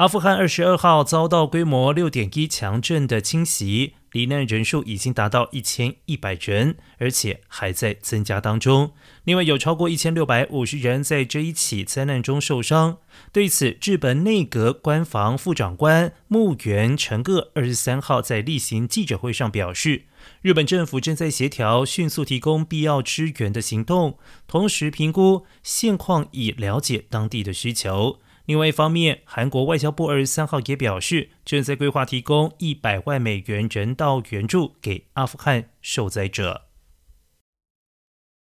阿富汗二十二号遭到规模六点一强震的侵袭，罹难人数已经达到一千一百人，而且还在增加当中。另外，有超过一千六百五十人在这一起灾难中受伤。对此，日本内阁官房副长官木原成个二十三号在例行记者会上表示，日本政府正在协调迅速提供必要支援的行动，同时评估现况以了解当地的需求。另外一方面，韩国外交部二十三号也表示，正在规划提供一百万美元人道援助给阿富汗受灾者。